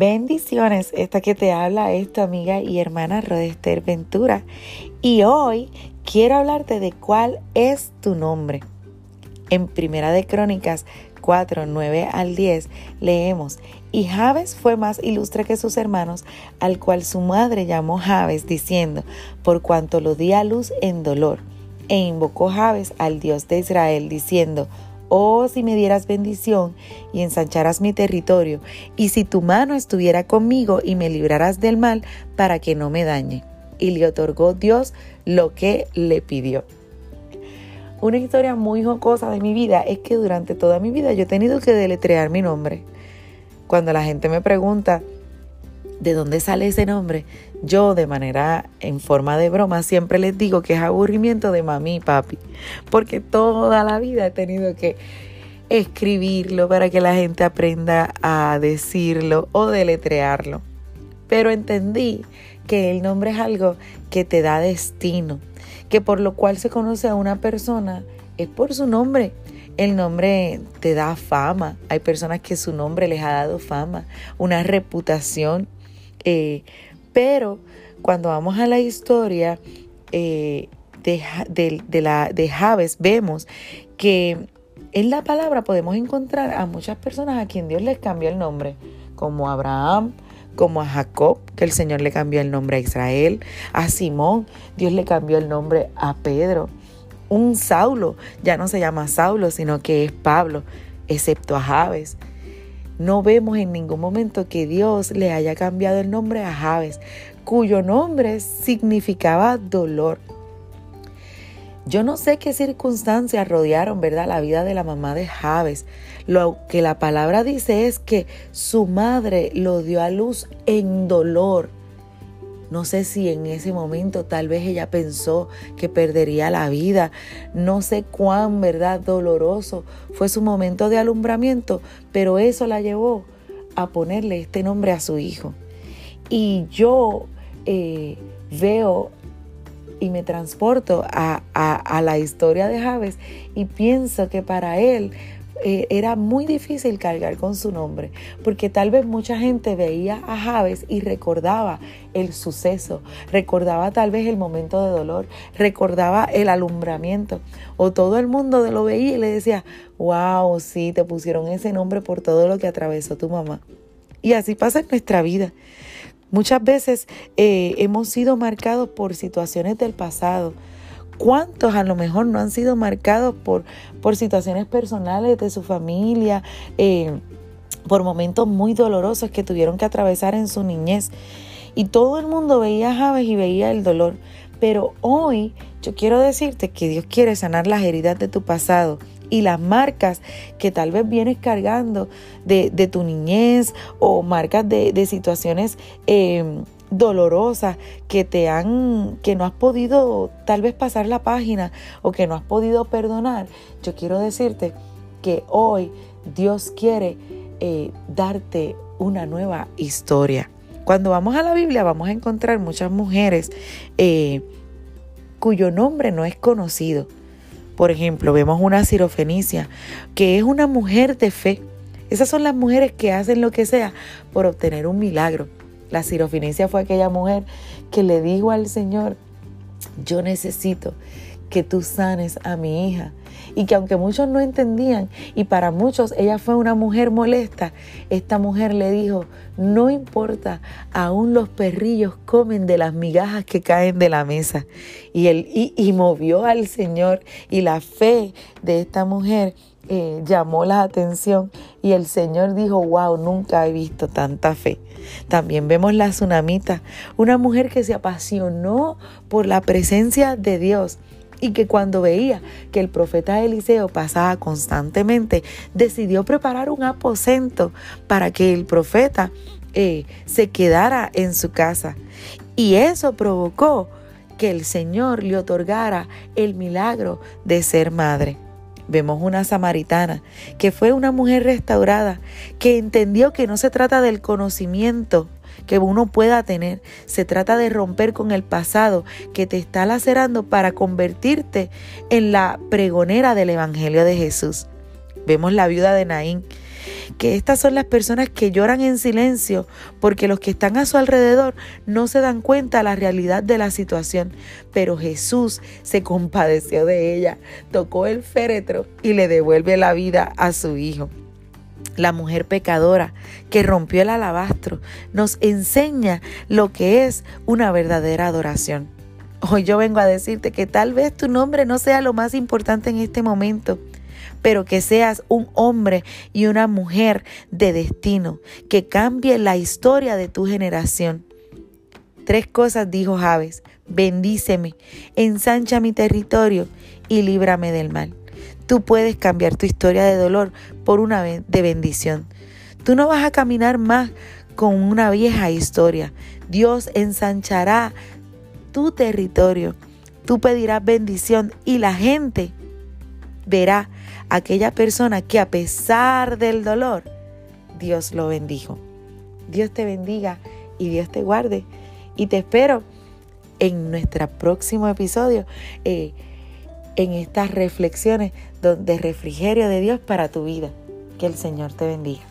Bendiciones, esta que te habla es tu amiga y hermana Rodester Ventura y hoy quiero hablarte de cuál es tu nombre. En Primera de Crónicas 4, 9 al 10 leemos, y Jabes fue más ilustre que sus hermanos, al cual su madre llamó Jabes, diciendo, por cuanto lo di a luz en dolor. E invocó Jabes al Dios de Israel, diciendo, Oh, si me dieras bendición y ensancharas mi territorio, y si tu mano estuviera conmigo y me libraras del mal para que no me dañe. Y le otorgó Dios lo que le pidió. Una historia muy jocosa de mi vida es que durante toda mi vida yo he tenido que deletrear mi nombre. Cuando la gente me pregunta, ¿de dónde sale ese nombre? Yo de manera en forma de broma siempre les digo que es aburrimiento de mami y papi, porque toda la vida he tenido que escribirlo para que la gente aprenda a decirlo o deletrearlo. Pero entendí que el nombre es algo que te da destino, que por lo cual se conoce a una persona es por su nombre. El nombre te da fama. Hay personas que su nombre les ha dado fama, una reputación. Eh, pero cuando vamos a la historia eh, de, de, la, de Javes, vemos que en la palabra podemos encontrar a muchas personas a quien Dios les cambió el nombre, como Abraham, como a Jacob, que el Señor le cambió el nombre a Israel, a Simón, Dios le cambió el nombre a Pedro, un Saulo, ya no se llama Saulo, sino que es Pablo, excepto a Javes. No vemos en ningún momento que Dios le haya cambiado el nombre a Javes, cuyo nombre significaba dolor. Yo no sé qué circunstancias rodearon, ¿verdad?, la vida de la mamá de Javes. Lo que la palabra dice es que su madre lo dio a luz en dolor. No sé si en ese momento tal vez ella pensó que perdería la vida. No sé cuán, ¿verdad?, doloroso fue su momento de alumbramiento, pero eso la llevó a ponerle este nombre a su hijo. Y yo eh, veo y me transporto a, a, la historia de Javes y pienso que para él eh, era muy difícil cargar con su nombre, porque tal vez mucha gente veía a Javes y recordaba el suceso, recordaba tal vez el momento de dolor, recordaba el alumbramiento, o todo el mundo lo veía y le decía, wow, sí, te pusieron ese nombre por todo lo que atravesó tu mamá. Y así pasa en nuestra vida. Muchas veces eh, hemos sido marcados por situaciones del pasado, ¿Cuántos a lo mejor no han sido marcados por, por situaciones personales de su familia, eh, por momentos muy dolorosos que tuvieron que atravesar en su niñez? Y todo el mundo veía a y veía el dolor. Pero hoy yo quiero decirte que Dios quiere sanar las heridas de tu pasado y las marcas que tal vez vienes cargando de, tu niñez o marcas de, situaciones eh, dolorosas que te han, que no has podido tal vez pasar la página o que no has podido perdonar, yo quiero decirte que hoy Dios quiere eh, darte una nueva historia. Cuando vamos a la Biblia vamos a encontrar muchas mujeres eh, cuyo nombre no es conocido. Por ejemplo, vemos una cirofenicia, que es una mujer de fe. Esas son las mujeres que hacen lo que sea por obtener un milagro. La sirofinicia fue aquella mujer que le dijo al Señor, yo necesito que tú sanes a mi hija. Y que aunque muchos no entendían, y para muchos ella fue una mujer molesta, esta mujer le dijo, no importa, aún los perrillos comen de las migajas que caen de la mesa. Y, él, y movió al Señor y la fe de esta mujer eh, llamó la atención y el Señor dijo, wow, nunca he visto tanta fe. También vemos la tsunamita, una mujer que se apasionó por la presencia de Dios y que cuando veía que el profeta Eliseo pasaba constantemente, decidió preparar un aposento para que el profeta eh, se quedara en su casa. Y eso provocó que el Señor le otorgara el milagro de ser madre. Vemos una samaritana que fue una mujer restaurada, que entendió que no se trata del conocimiento que uno pueda tener, se trata de romper con el pasado que te está lacerando para convertirte en la pregonera del Evangelio de Jesús. Vemos la viuda de Naín que estas son las personas que lloran en silencio porque los que están a su alrededor no se dan cuenta de la realidad de la situación. Pero Jesús se compadeció de ella, tocó el féretro y le devuelve la vida a su hijo. La mujer pecadora que rompió el alabastro nos enseña lo que es una verdadera adoración. Hoy yo vengo a decirte que tal vez tu nombre no sea lo más importante en este momento, pero que seas un hombre y una mujer de destino, que cambie la historia de tu generación. Tres cosas dijo Javes, bendíceme, ensancha mi territorio y líbrame del mal. Tú puedes cambiar tu historia de dolor por una de bendición. Tú no vas a caminar más con una vieja historia. Dios ensanchará tu territorio. Tú pedirás bendición y la gente verá aquella persona que a pesar del dolor, Dios lo bendijo. Dios te bendiga y Dios te guarde. Y te espero en nuestro próximo episodio, eh, en estas reflexiones de refrigerio de Dios para tu vida. Que el Señor te bendiga.